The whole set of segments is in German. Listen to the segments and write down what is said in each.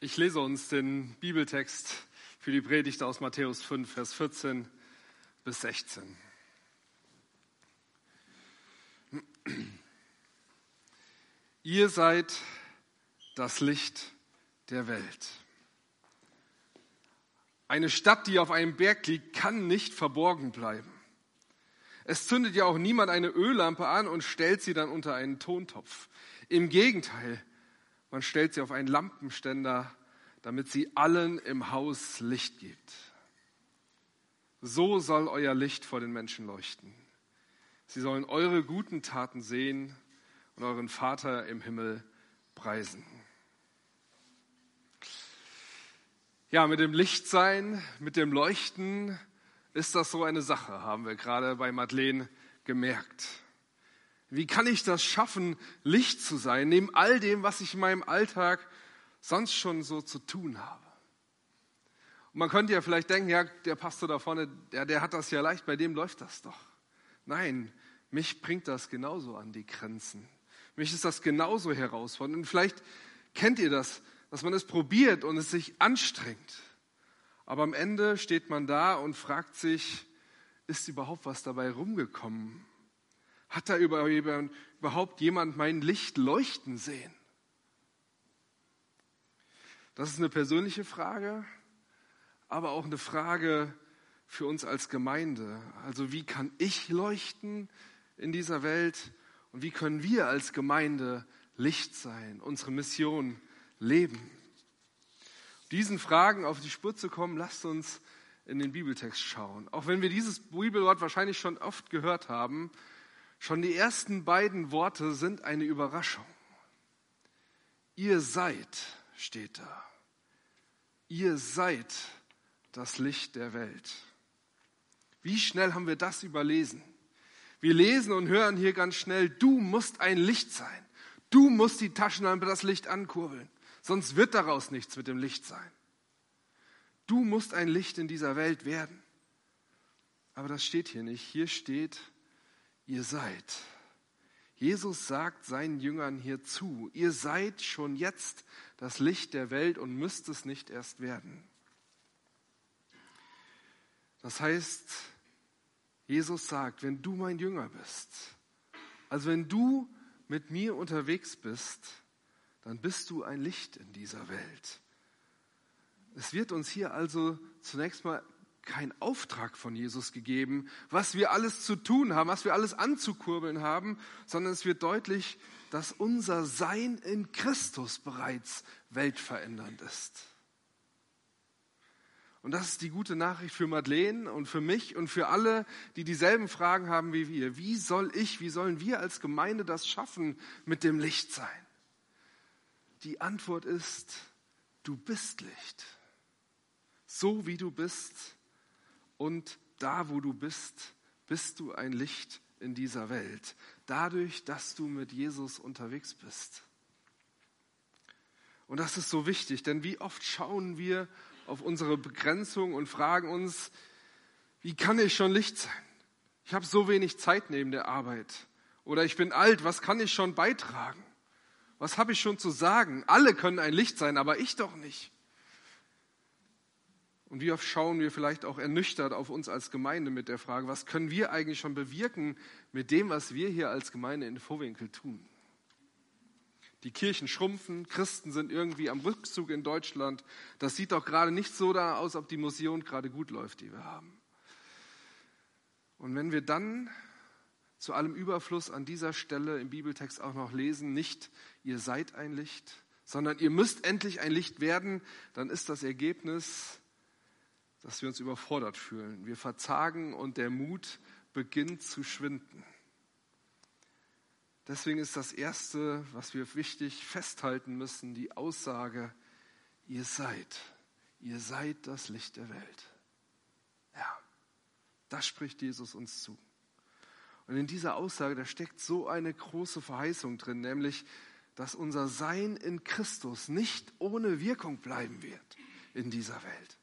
Ich lese uns den Bibeltext für die Predigt aus Matthäus 5, Vers 14 bis 16. Ihr seid das Licht der Welt. Eine Stadt, die auf einem Berg liegt, kann nicht verborgen bleiben. Es zündet ja auch niemand eine Öllampe an und stellt sie dann unter einen Tontopf. Im Gegenteil, man stellt sie auf einen Lampenständer, damit sie allen im Haus Licht gibt. So soll euer Licht vor den Menschen leuchten. Sie sollen eure guten Taten sehen und euren Vater im Himmel preisen. Ja, mit dem Lichtsein, mit dem Leuchten ist das so eine Sache, haben wir gerade bei Madeleine gemerkt. Wie kann ich das schaffen, Licht zu sein, neben all dem, was ich in meinem Alltag sonst schon so zu tun habe? Und man könnte ja vielleicht denken, ja, der Pastor da vorne, der, der hat das ja leicht, bei dem läuft das doch. Nein, mich bringt das genauso an die Grenzen. Mich ist das genauso herausfordernd. Und vielleicht kennt ihr das, dass man es probiert und es sich anstrengt. Aber am Ende steht man da und fragt sich, ist überhaupt was dabei rumgekommen? Hat da überhaupt jemand mein Licht leuchten sehen? Das ist eine persönliche Frage, aber auch eine Frage für uns als Gemeinde. Also wie kann ich leuchten in dieser Welt und wie können wir als Gemeinde Licht sein, unsere Mission leben? Diesen Fragen auf die Spur zu kommen, lasst uns in den Bibeltext schauen. Auch wenn wir dieses Bibelwort wahrscheinlich schon oft gehört haben, schon die ersten beiden Worte sind eine Überraschung. Ihr seid, steht da. Ihr seid das Licht der Welt. Wie schnell haben wir das überlesen? Wir lesen und hören hier ganz schnell, du musst ein Licht sein. Du musst die Taschenlampe das Licht ankurbeln. Sonst wird daraus nichts mit dem Licht sein. Du musst ein Licht in dieser Welt werden. Aber das steht hier nicht. Hier steht, ihr seid. Jesus sagt seinen Jüngern hier zu, ihr seid schon jetzt das Licht der Welt und müsst es nicht erst werden. Das heißt, Jesus sagt, wenn du mein Jünger bist, also wenn du mit mir unterwegs bist, dann bist du ein Licht in dieser Welt. Es wird uns hier also zunächst mal kein Auftrag von Jesus gegeben, was wir alles zu tun haben, was wir alles anzukurbeln haben, sondern es wird deutlich, dass unser Sein in Christus bereits weltverändernd ist. Und das ist die gute Nachricht für Madeleine und für mich und für alle, die dieselben Fragen haben wie wir. Wie soll ich, wie sollen wir als Gemeinde das schaffen mit dem Lichtsein? Die Antwort ist, du bist Licht. So wie du bist und da, wo du bist, bist du ein Licht in dieser Welt. Dadurch, dass du mit Jesus unterwegs bist. Und das ist so wichtig, denn wie oft schauen wir auf unsere Begrenzung und fragen uns, wie kann ich schon Licht sein? Ich habe so wenig Zeit neben der Arbeit. Oder ich bin alt, was kann ich schon beitragen? Was habe ich schon zu sagen? Alle können ein Licht sein, aber ich doch nicht. Und wie oft schauen wir vielleicht auch ernüchtert auf uns als Gemeinde mit der Frage, was können wir eigentlich schon bewirken mit dem, was wir hier als Gemeinde in Vorwinkel tun? Die Kirchen schrumpfen, Christen sind irgendwie am Rückzug in Deutschland. Das sieht doch gerade nicht so da aus, ob die Mission gerade gut läuft, die wir haben. Und wenn wir dann zu allem Überfluss an dieser Stelle im Bibeltext auch noch lesen, nicht ihr seid ein Licht, sondern ihr müsst endlich ein Licht werden, dann ist das Ergebnis, dass wir uns überfordert fühlen. Wir verzagen und der Mut beginnt zu schwinden. Deswegen ist das Erste, was wir wichtig festhalten müssen, die Aussage, ihr seid, ihr seid das Licht der Welt. Ja, das spricht Jesus uns zu. Und in dieser Aussage, da steckt so eine große Verheißung drin, nämlich, dass unser Sein in Christus nicht ohne Wirkung bleiben wird in dieser Welt.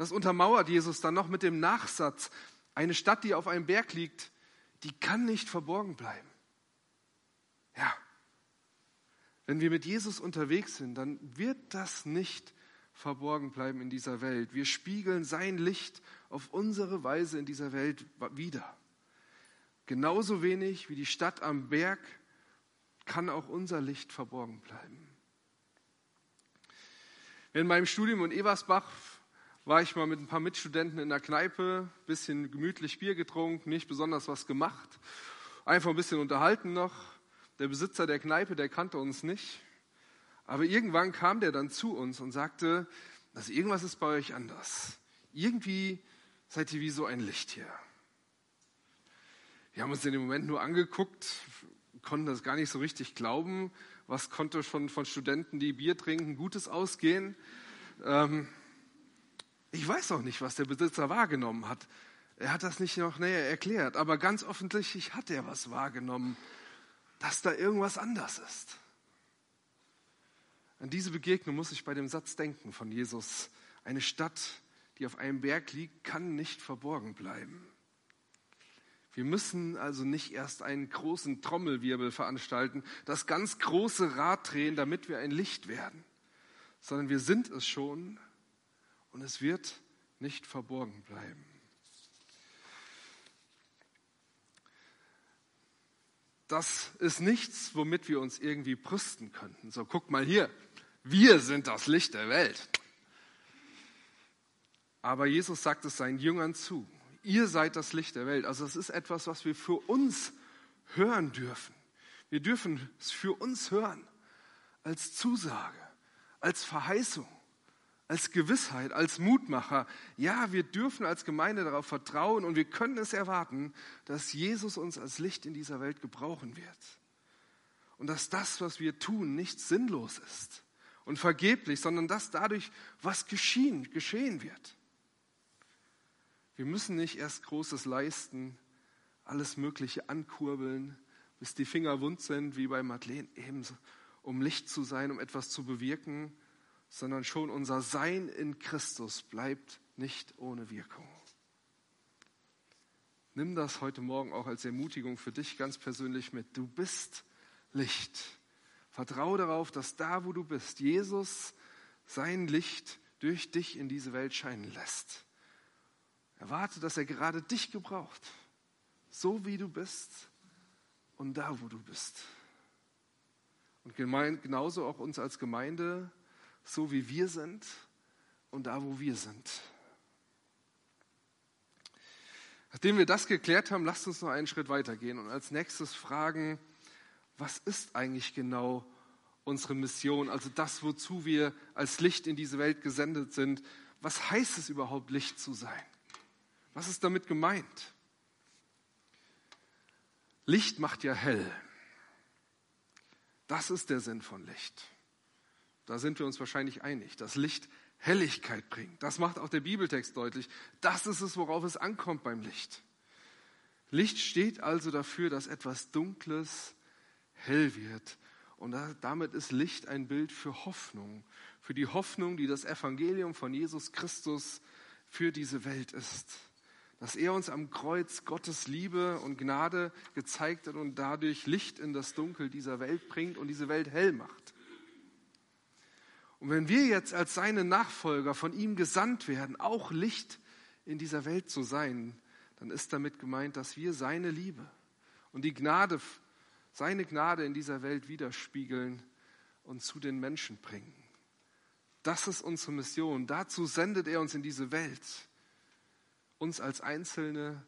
Das untermauert Jesus dann noch mit dem Nachsatz, eine Stadt, die auf einem Berg liegt, die kann nicht verborgen bleiben. Ja. Wenn wir mit Jesus unterwegs sind, dann wird das nicht verborgen bleiben in dieser Welt. Wir spiegeln sein Licht auf unsere Weise in dieser Welt wieder. Genauso wenig wie die Stadt am Berg kann auch unser Licht verborgen bleiben. In meinem Studium in Eversbach war ich mal mit ein paar Mitstudenten in der Kneipe, bisschen gemütlich Bier getrunken, nicht besonders was gemacht, einfach ein bisschen unterhalten noch. Der Besitzer der Kneipe, der kannte uns nicht, aber irgendwann kam der dann zu uns und sagte, also irgendwas ist bei euch anders. Irgendwie seid ihr wie so ein Licht hier. Wir haben uns in dem Moment nur angeguckt, konnten das gar nicht so richtig glauben. Was konnte schon von Studenten, die Bier trinken, Gutes ausgehen? Ähm, ich weiß auch nicht, was der Besitzer wahrgenommen hat. Er hat das nicht noch näher erklärt, aber ganz offensichtlich hat er was wahrgenommen, dass da irgendwas anders ist. An diese Begegnung muss ich bei dem Satz denken von Jesus. Eine Stadt, die auf einem Berg liegt, kann nicht verborgen bleiben. Wir müssen also nicht erst einen großen Trommelwirbel veranstalten, das ganz große Rad drehen, damit wir ein Licht werden, sondern wir sind es schon und es wird nicht verborgen bleiben. Das ist nichts, womit wir uns irgendwie brüsten könnten. So, guck mal hier, wir sind das Licht der Welt. Aber Jesus sagt es seinen Jüngern zu ihr seid das Licht der Welt. Also es ist etwas, was wir für uns hören dürfen. Wir dürfen es für uns hören als Zusage, als Verheißung, als Gewissheit, als Mutmacher. Ja, wir dürfen als Gemeinde darauf vertrauen und wir können es erwarten, dass Jesus uns als Licht in dieser Welt gebrauchen wird. Und dass das, was wir tun, nicht sinnlos ist und vergeblich, sondern dass dadurch was geschehen, geschehen wird. Wir müssen nicht erst Großes leisten, alles Mögliche ankurbeln, bis die Finger wund sind, wie bei Madeleine, ebenso, um Licht zu sein, um etwas zu bewirken, sondern schon unser Sein in Christus bleibt nicht ohne Wirkung. Nimm das heute Morgen auch als Ermutigung für dich ganz persönlich mit. Du bist Licht. Vertraue darauf, dass da, wo du bist, Jesus sein Licht durch dich in diese Welt scheinen lässt. Erwarte, dass er gerade dich gebraucht, so wie du bist und da, wo du bist. Und genauso auch uns als Gemeinde, so wie wir sind und da, wo wir sind. Nachdem wir das geklärt haben, lasst uns noch einen Schritt weitergehen und als nächstes fragen, was ist eigentlich genau unsere Mission, also das, wozu wir als Licht in diese Welt gesendet sind. Was heißt es überhaupt, Licht zu sein? Was ist damit gemeint? Licht macht ja hell. Das ist der Sinn von Licht. Da sind wir uns wahrscheinlich einig, dass Licht Helligkeit bringt. Das macht auch der Bibeltext deutlich. Das ist es, worauf es ankommt beim Licht. Licht steht also dafür, dass etwas Dunkles hell wird. Und damit ist Licht ein Bild für Hoffnung, für die Hoffnung, die das Evangelium von Jesus Christus für diese Welt ist dass er uns am Kreuz Gottes Liebe und Gnade gezeigt hat und dadurch Licht in das Dunkel dieser Welt bringt und diese Welt hell macht. Und wenn wir jetzt als seine Nachfolger von ihm gesandt werden, auch Licht in dieser Welt zu sein, dann ist damit gemeint, dass wir seine Liebe und die Gnade, seine Gnade in dieser Welt widerspiegeln und zu den Menschen bringen. Das ist unsere Mission. Dazu sendet er uns in diese Welt uns als Einzelne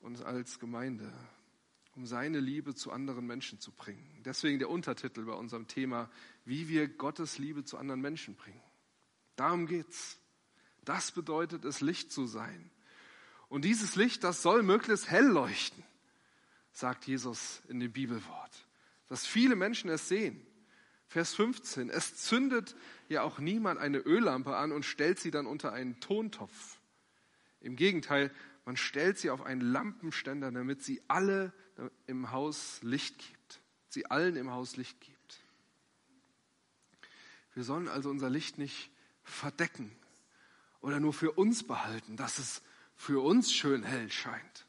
und als Gemeinde, um seine Liebe zu anderen Menschen zu bringen. Deswegen der Untertitel bei unserem Thema, wie wir Gottes Liebe zu anderen Menschen bringen. Darum geht's. Das bedeutet es, Licht zu sein. Und dieses Licht, das soll möglichst hell leuchten, sagt Jesus in dem Bibelwort. Dass viele Menschen es sehen. Vers 15. Es zündet ja auch niemand eine Öllampe an und stellt sie dann unter einen Tontopf. Im Gegenteil, man stellt sie auf einen Lampenständer, damit sie alle im Haus Licht gibt. Sie allen im Haus Licht gibt. Wir sollen also unser Licht nicht verdecken oder nur für uns behalten, dass es für uns schön hell scheint.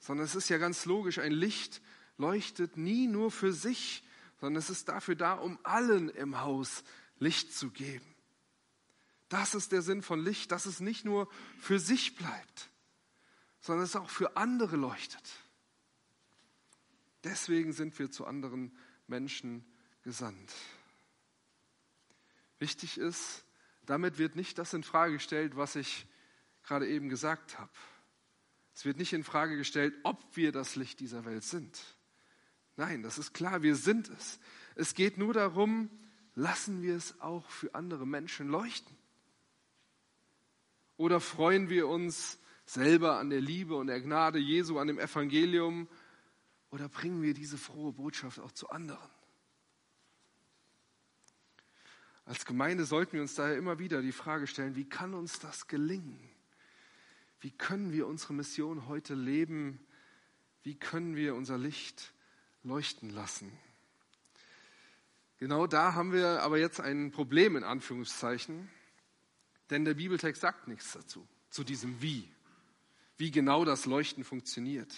Sondern es ist ja ganz logisch, ein Licht leuchtet nie nur für sich, sondern es ist dafür da, um allen im Haus Licht zu geben. Das ist der Sinn von Licht, dass es nicht nur für sich bleibt, sondern es auch für andere leuchtet. Deswegen sind wir zu anderen Menschen gesandt. Wichtig ist, damit wird nicht das in Frage gestellt, was ich gerade eben gesagt habe. Es wird nicht in Frage gestellt, ob wir das Licht dieser Welt sind. Nein, das ist klar, wir sind es. Es geht nur darum, lassen wir es auch für andere Menschen leuchten? Oder freuen wir uns selber an der Liebe und der Gnade Jesu, an dem Evangelium? Oder bringen wir diese frohe Botschaft auch zu anderen? Als Gemeinde sollten wir uns daher immer wieder die Frage stellen, wie kann uns das gelingen? Wie können wir unsere Mission heute leben? Wie können wir unser Licht leuchten lassen. Genau da haben wir aber jetzt ein Problem in Anführungszeichen, denn der Bibeltext sagt nichts dazu, zu diesem Wie, wie genau das Leuchten funktioniert.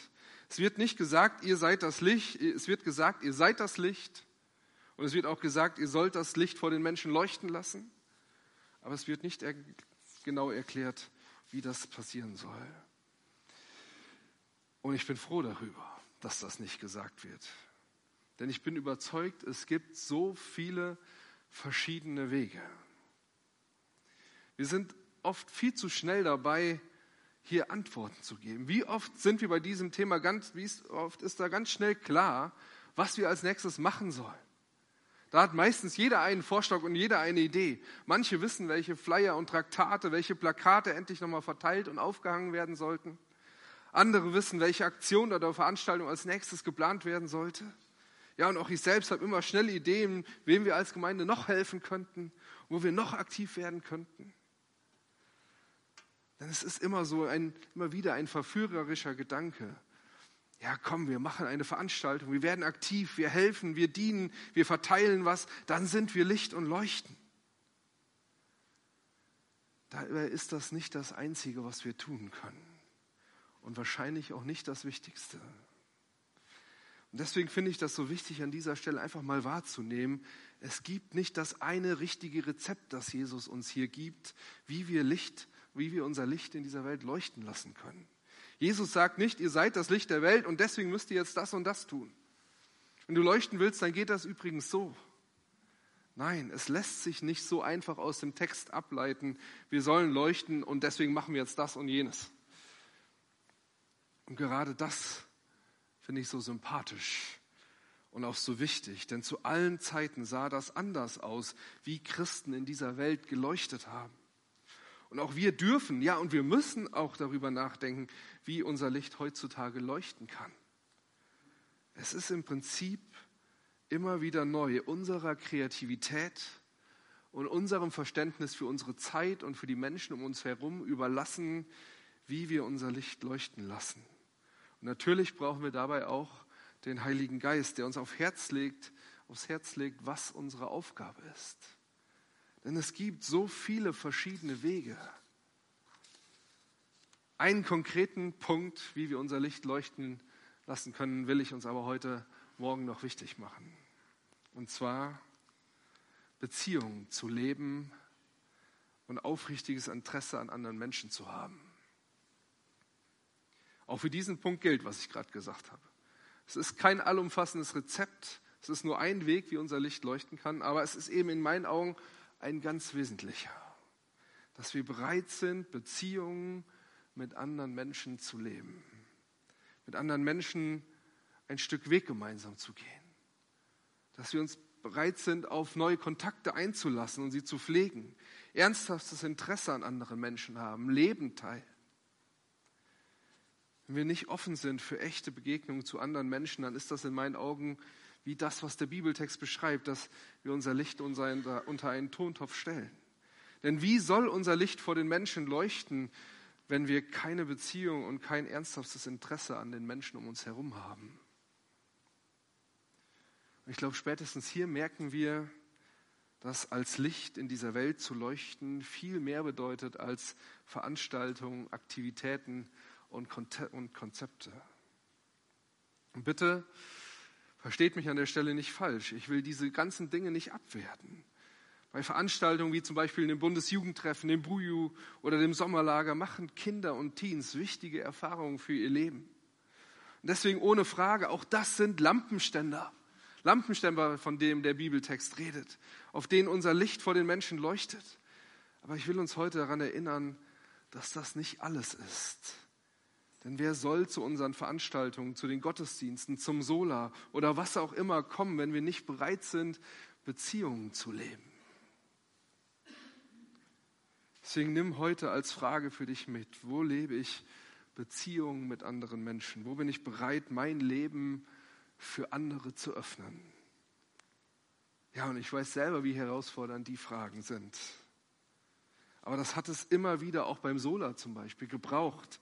Es wird nicht gesagt, ihr seid das Licht, es wird gesagt, ihr seid das Licht und es wird auch gesagt, ihr sollt das Licht vor den Menschen leuchten lassen, aber es wird nicht er genau erklärt, wie das passieren soll. Und ich bin froh darüber dass das nicht gesagt wird. Denn ich bin überzeugt, es gibt so viele verschiedene Wege. Wir sind oft viel zu schnell dabei, hier Antworten zu geben. Wie oft sind wir bei diesem Thema ganz, wie oft ist da ganz schnell klar, was wir als nächstes machen sollen. Da hat meistens jeder einen Vorschlag und jeder eine Idee. Manche wissen, welche Flyer und Traktate, welche Plakate endlich nochmal verteilt und aufgehangen werden sollten. Andere wissen, welche Aktion oder Veranstaltung als nächstes geplant werden sollte. Ja, und auch ich selbst habe immer schnell Ideen, wem wir als Gemeinde noch helfen könnten, wo wir noch aktiv werden könnten. Denn es ist immer so ein, immer wieder ein verführerischer Gedanke. Ja, komm, wir machen eine Veranstaltung, wir werden aktiv, wir helfen, wir dienen, wir verteilen was, dann sind wir Licht und Leuchten. Dabei ist das nicht das Einzige, was wir tun können und wahrscheinlich auch nicht das Wichtigste. Und deswegen finde ich das so wichtig, an dieser Stelle einfach mal wahrzunehmen, es gibt nicht das eine richtige Rezept, das Jesus uns hier gibt, wie wir Licht, wie wir unser Licht in dieser Welt leuchten lassen können. Jesus sagt nicht, ihr seid das Licht der Welt und deswegen müsst ihr jetzt das und das tun. Wenn du leuchten willst, dann geht das übrigens so. Nein, es lässt sich nicht so einfach aus dem Text ableiten, wir sollen leuchten und deswegen machen wir jetzt das und jenes. Und gerade das finde ich so sympathisch und auch so wichtig, denn zu allen Zeiten sah das anders aus, wie Christen in dieser Welt geleuchtet haben. Und auch wir dürfen, ja, und wir müssen auch darüber nachdenken, wie unser Licht heutzutage leuchten kann. Es ist im Prinzip immer wieder neu unserer Kreativität und unserem Verständnis für unsere Zeit und für die Menschen um uns herum überlassen, wie wir unser Licht leuchten lassen. Und natürlich brauchen wir dabei auch den Heiligen Geist, der uns auf Herz legt, aufs Herz legt, was unsere Aufgabe ist. Denn es gibt so viele verschiedene Wege. Einen konkreten Punkt, wie wir unser Licht leuchten lassen können, will ich uns aber heute Morgen noch wichtig machen. Und zwar Beziehungen zu leben und aufrichtiges Interesse an anderen Menschen zu haben. Auch für diesen Punkt gilt, was ich gerade gesagt habe. Es ist kein allumfassendes Rezept, es ist nur ein Weg, wie unser Licht leuchten kann, aber es ist eben in meinen Augen ein ganz wesentlicher, dass wir bereit sind, Beziehungen mit anderen Menschen zu leben, mit anderen Menschen ein Stück Weg gemeinsam zu gehen, dass wir uns bereit sind, auf neue Kontakte einzulassen und sie zu pflegen, ernsthaftes Interesse an anderen Menschen haben, Leben teilen. Wenn wir nicht offen sind für echte Begegnungen zu anderen Menschen, dann ist das in meinen Augen wie das, was der Bibeltext beschreibt, dass wir unser Licht unter einen Tontopf stellen. Denn wie soll unser Licht vor den Menschen leuchten, wenn wir keine Beziehung und kein ernsthaftes Interesse an den Menschen um uns herum haben? Ich glaube, spätestens hier merken wir, dass als Licht in dieser Welt zu leuchten viel mehr bedeutet als Veranstaltungen, Aktivitäten und Konzepte. Und bitte Versteht mich an der Stelle nicht falsch. Ich will diese ganzen Dinge nicht abwerten. Bei Veranstaltungen wie zum Beispiel dem Bundesjugendtreffen, dem Buju oder dem Sommerlager machen Kinder und Teens wichtige Erfahrungen für ihr Leben. Und deswegen ohne Frage, auch das sind Lampenständer. Lampenständer, von dem der Bibeltext redet, auf denen unser Licht vor den Menschen leuchtet. Aber ich will uns heute daran erinnern, dass das nicht alles ist. Denn wer soll zu unseren Veranstaltungen, zu den Gottesdiensten, zum Sola oder was auch immer kommen, wenn wir nicht bereit sind, Beziehungen zu leben? Deswegen nimm heute als Frage für dich mit, wo lebe ich Beziehungen mit anderen Menschen? Wo bin ich bereit, mein Leben für andere zu öffnen? Ja, und ich weiß selber, wie herausfordernd die Fragen sind. Aber das hat es immer wieder auch beim Sola zum Beispiel gebraucht,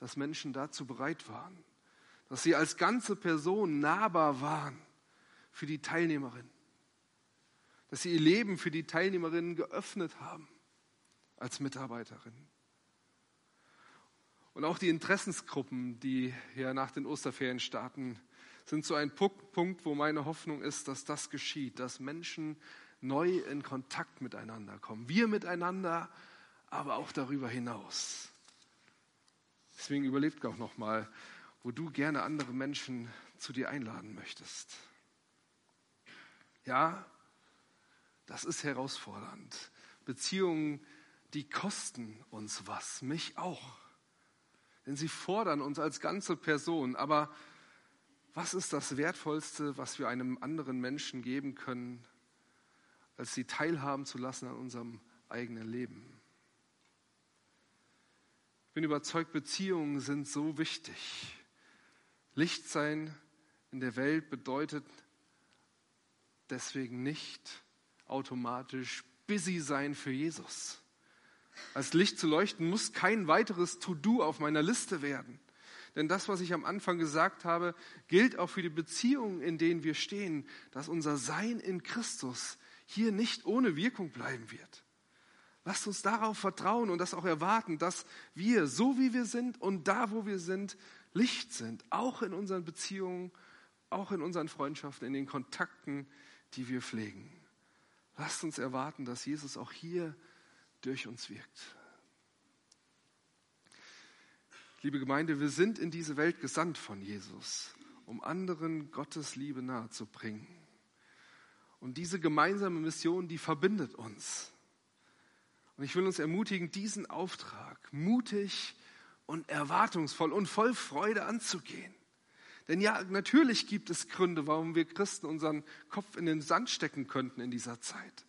dass Menschen dazu bereit waren, dass sie als ganze Person nahbar waren für die Teilnehmerin, dass sie ihr Leben für die Teilnehmerinnen geöffnet haben als Mitarbeiterin. Und auch die Interessensgruppen, die hier nach den Osterferien starten, sind so ein Punkt, wo meine Hoffnung ist, dass das geschieht, dass Menschen neu in Kontakt miteinander kommen. Wir miteinander, aber auch darüber hinaus. Deswegen überlegt auch noch mal, wo du gerne andere Menschen zu dir einladen möchtest. Ja, das ist herausfordernd. Beziehungen die kosten uns was, mich auch. Denn sie fordern uns als ganze Person. Aber was ist das Wertvollste, was wir einem anderen Menschen geben können, als sie teilhaben zu lassen an unserem eigenen Leben? Ich bin überzeugt, Beziehungen sind so wichtig. Licht sein in der Welt bedeutet deswegen nicht automatisch busy sein für Jesus. Als Licht zu leuchten muss kein weiteres To-Do auf meiner Liste werden. Denn das, was ich am Anfang gesagt habe, gilt auch für die Beziehungen, in denen wir stehen, dass unser Sein in Christus hier nicht ohne Wirkung bleiben wird. Lasst uns darauf vertrauen und das auch erwarten, dass wir, so wie wir sind und da, wo wir sind, Licht sind, auch in unseren Beziehungen, auch in unseren Freundschaften, in den Kontakten, die wir pflegen. Lasst uns erwarten, dass Jesus auch hier durch uns wirkt. Liebe Gemeinde, wir sind in diese Welt gesandt von Jesus, um anderen Gottes Liebe nahezubringen. Und diese gemeinsame Mission, die verbindet uns. Und ich will uns ermutigen, diesen Auftrag mutig und erwartungsvoll und voll Freude anzugehen. Denn ja, natürlich gibt es Gründe, warum wir Christen unseren Kopf in den Sand stecken könnten in dieser Zeit.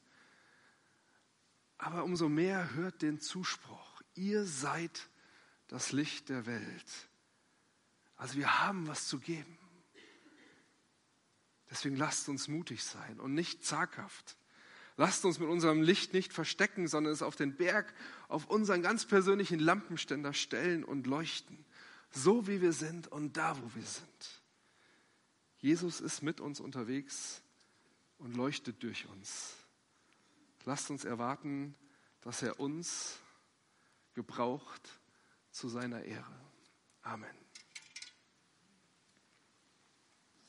Aber umso mehr hört den Zuspruch. Ihr seid das Licht der Welt. Also wir haben was zu geben. Deswegen lasst uns mutig sein und nicht zaghaft. Lasst uns mit unserem Licht nicht verstecken, sondern es auf den Berg, auf unseren ganz persönlichen Lampenständer stellen und leuchten. So wie wir sind und da, wo wir sind. Jesus ist mit uns unterwegs und leuchtet durch uns. Lasst uns erwarten, dass er uns gebraucht zu seiner Ehre. Amen.